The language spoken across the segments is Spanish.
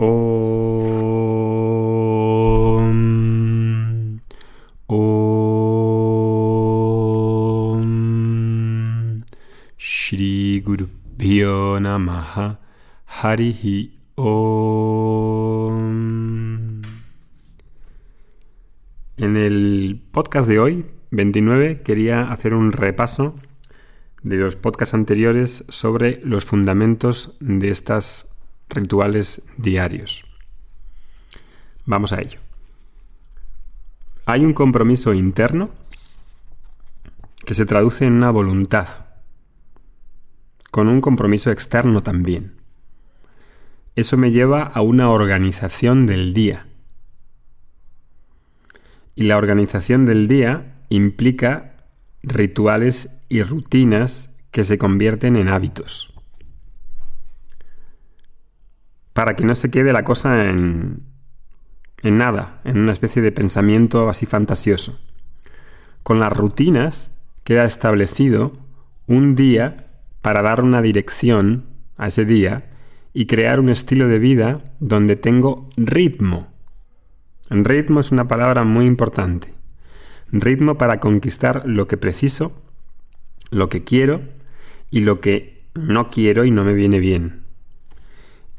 Om. Om. Shri Guru Pyo Namaha Harihi Om. En el podcast de hoy, 29, quería hacer un repaso de los podcasts anteriores sobre los fundamentos de estas rituales diarios. Vamos a ello. Hay un compromiso interno que se traduce en una voluntad, con un compromiso externo también. Eso me lleva a una organización del día. Y la organización del día implica rituales y rutinas que se convierten en hábitos para que no se quede la cosa en, en nada, en una especie de pensamiento así fantasioso. Con las rutinas queda establecido un día para dar una dirección a ese día y crear un estilo de vida donde tengo ritmo. Ritmo es una palabra muy importante. Ritmo para conquistar lo que preciso, lo que quiero y lo que no quiero y no me viene bien.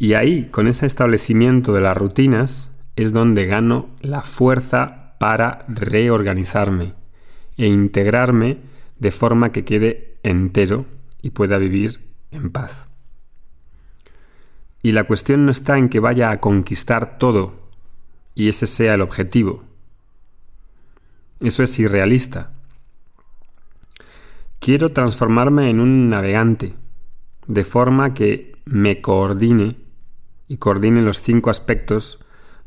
Y ahí, con ese establecimiento de las rutinas, es donde gano la fuerza para reorganizarme e integrarme de forma que quede entero y pueda vivir en paz. Y la cuestión no está en que vaya a conquistar todo y ese sea el objetivo. Eso es irrealista. Quiero transformarme en un navegante, de forma que me coordine y coordine los cinco aspectos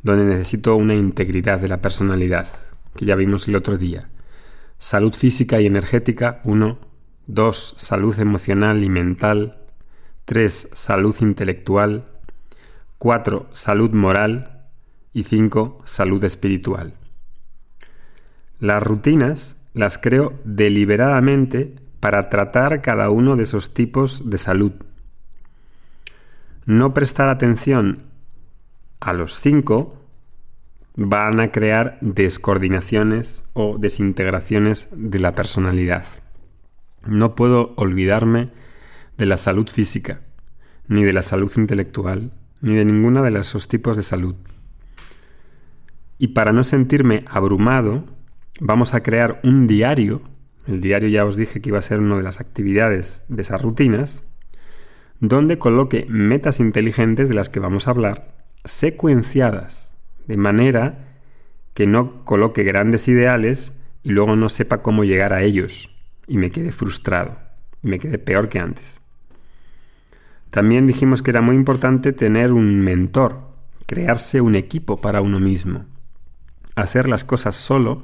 donde necesito una integridad de la personalidad, que ya vimos el otro día. Salud física y energética, 1. 2. Salud emocional y mental. 3. Salud intelectual. 4. Salud moral. Y 5. Salud espiritual. Las rutinas las creo deliberadamente para tratar cada uno de esos tipos de salud no prestar atención a los cinco van a crear descoordinaciones o desintegraciones de la personalidad. No puedo olvidarme de la salud física, ni de la salud intelectual, ni de ninguna de esos tipos de salud. Y para no sentirme abrumado, vamos a crear un diario. El diario ya os dije que iba a ser una de las actividades de esas rutinas donde coloque metas inteligentes de las que vamos a hablar, secuenciadas, de manera que no coloque grandes ideales y luego no sepa cómo llegar a ellos y me quede frustrado, y me quede peor que antes. También dijimos que era muy importante tener un mentor, crearse un equipo para uno mismo. Hacer las cosas solo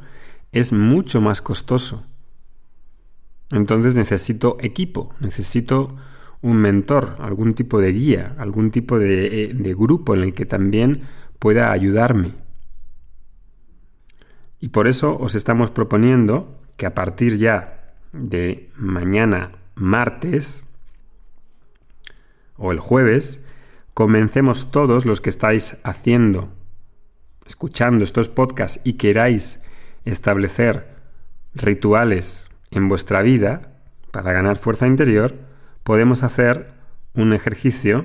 es mucho más costoso. Entonces necesito equipo, necesito un mentor, algún tipo de guía, algún tipo eh, de, grupo en el que también pueda ayudarme. Y por eso os estamos proponiendo que a partir ya de mañana martes o el jueves, comencemos todos los que estáis haciendo, escuchando estos podcasts y queráis establecer rituales en vuestra vida para ganar fuerza interior, podemos hacer un ejercicio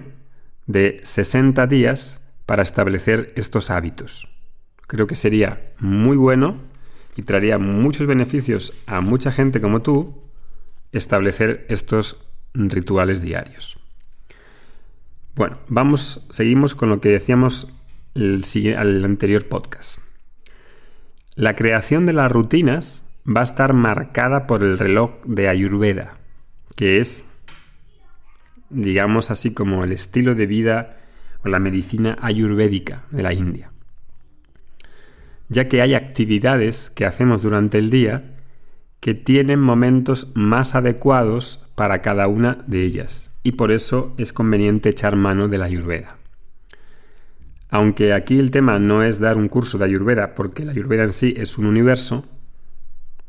de 60 días para establecer estos hábitos. Creo que sería muy bueno y traería muchos beneficios a mucha gente como tú establecer estos rituales diarios. Bueno, vamos, seguimos con lo que decíamos el, al anterior podcast. La creación de las rutinas va a estar marcada por el reloj de Ayurveda, que es digamos así como el estilo de vida o la medicina ayurvédica de la India. Ya que hay actividades que hacemos durante el día que tienen momentos más adecuados para cada una de ellas, y por eso es conveniente echar mano de la ayurveda. Aunque aquí el tema no es dar un curso de ayurveda, porque la ayurveda en sí es un universo,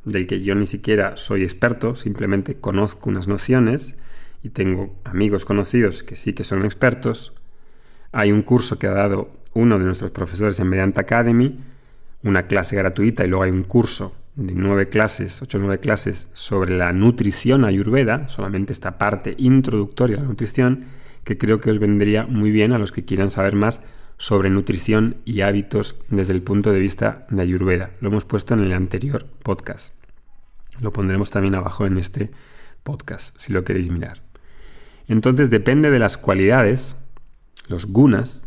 del que yo ni siquiera soy experto, simplemente conozco unas nociones, y tengo amigos conocidos que sí que son expertos, Hay un curso que ha dado uno de nuestros profesores en Vedanta Academy, una clase gratuita y luego hay un curso de nueve clases, ocho o nueve clases sobre la nutrición ayurveda, solamente esta parte introductoria a la nutrición, que creo que os vendría muy bien a los que quieran saber más sobre nutrición y hábitos desde el punto de vista de ayurveda. Lo hemos puesto en el anterior podcast. Lo pondremos también abajo en este podcast, si lo queréis mirar. Entonces depende de las cualidades, los gunas,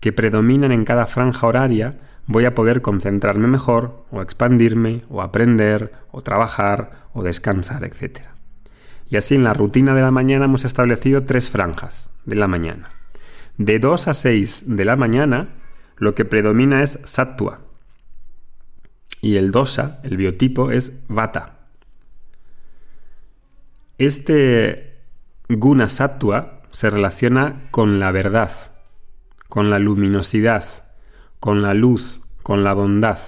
que predominan en cada franja horaria, voy a poder concentrarme mejor, o expandirme, o aprender, o trabajar, o descansar, etc. Y así en la rutina de la mañana hemos establecido tres franjas de la mañana. De 2 a 6 de la mañana, lo que predomina es sattva. Y el dosa, el biotipo, es vata. Este guna sattva se relaciona con la verdad, con la luminosidad, con la luz, con la bondad.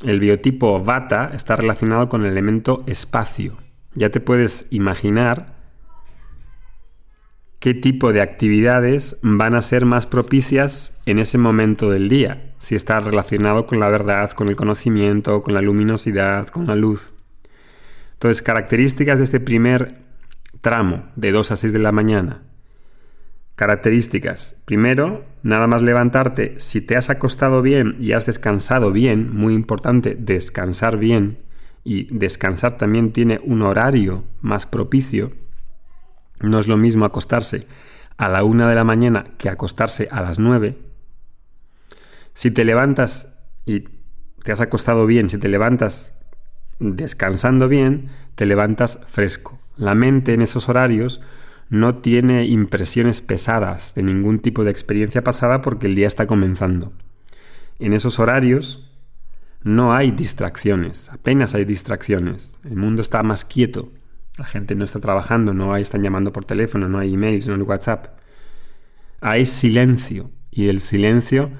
El biotipo vata está relacionado con el elemento espacio. Ya te puedes imaginar qué tipo de actividades van a ser más propicias en ese momento del día, si está relacionado con la verdad, con el conocimiento, con la luminosidad, con la luz. Entonces, características de este primer tramo de 2 a 6 de la mañana. Características. Primero, nada más levantarte, si te has acostado bien y has descansado bien, muy importante, descansar bien, y descansar también tiene un horario más propicio. No es lo mismo acostarse a la una de la mañana que acostarse a las nueve. Si te levantas y te has acostado bien, si te levantas descansando bien, te levantas fresco. La mente en esos horarios no tiene impresiones pesadas de ningún tipo de experiencia pasada porque el día está comenzando. En esos horarios no hay distracciones, apenas hay distracciones. El mundo está más quieto. La gente no está trabajando, no hay, están llamando por teléfono, no hay emails, no hay WhatsApp. Hay silencio y el silencio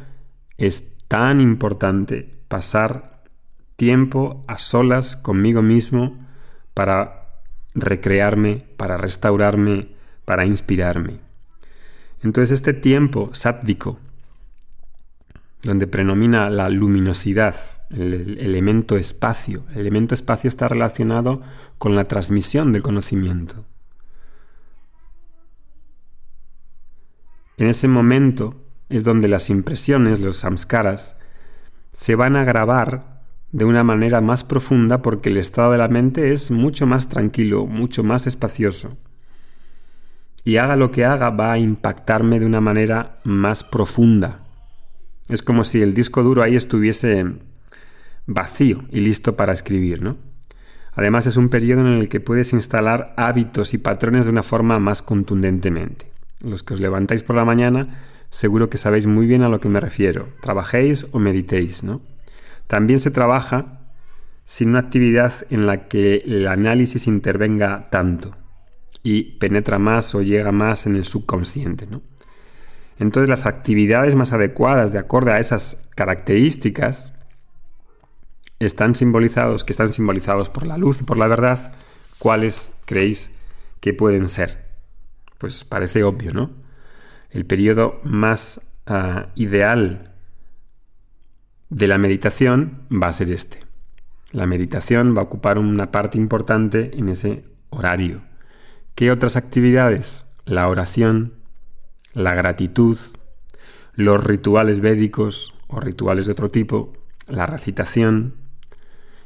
es tan importante pasar tiempo a solas conmigo mismo para recrearme, para restaurarme, para inspirarme. Entonces este tiempo sátvico, donde predomina la luminosidad, el, elemento espacio, el elemento espacio está relacionado con la transmisión del conocimiento. En ese momento es donde las impresiones, los samskaras, se van a grabar de una manera más profunda porque el estado de la mente es mucho más tranquilo, mucho más espacioso. Y haga lo que haga va a impactarme de una manera más profunda. Es como si el disco duro ahí estuviese vacío y listo para escribir, ¿no? Además es un periodo en el que puedes instalar hábitos y patrones de una forma más contundentemente. Los que os levantáis por la mañana seguro que sabéis muy bien a lo que me refiero. Trabajéis o meditéis, ¿no? También se trabaja sin una actividad en la que el análisis intervenga tanto y penetra más o llega más en el subconsciente. Entonces las actividades más adecuadas de acuerdo a esas características están simbolizados, que están simbolizados por la luz y por la verdad, ¿cuáles creéis que pueden ser? Pues parece obvio, ¿no? El periodo más ah, ideal de la meditación va a ser este. La meditación va a ocupar una parte importante en ese horario. ¿Qué otras actividades? La oración, la gratitud, los rituales védicos o rituales de otro tipo, la recitación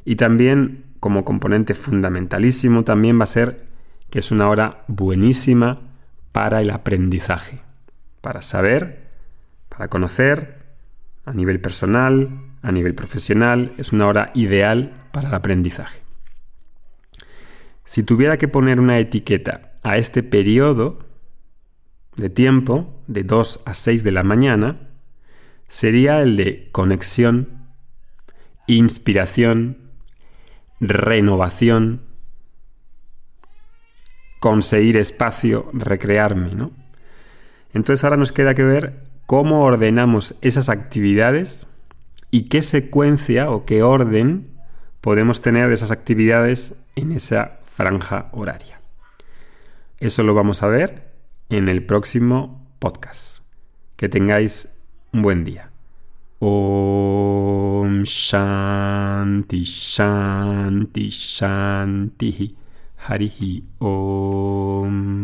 y también como componente fundamentalísimo también va a ser que es una hora buenísima para el aprendizaje, para saber, para conocer a nivel personal, a nivel profesional, es una hora ideal para el aprendizaje. Si tuviera que poner una etiqueta a este periodo de tiempo, de 2 a 6 de la mañana, sería el de conexión, inspiración, renovación, conseguir espacio, recrearme, ¿no? Entonces ahora nos queda que ver cómo ordenamos esas actividades y qué secuencia o qué orden podemos tener de esas actividades en esa franja horaria. Eso lo vamos a ver en el próximo podcast. Que tengáis un buen día. Om Shanti Shanti Shanti Harihi Om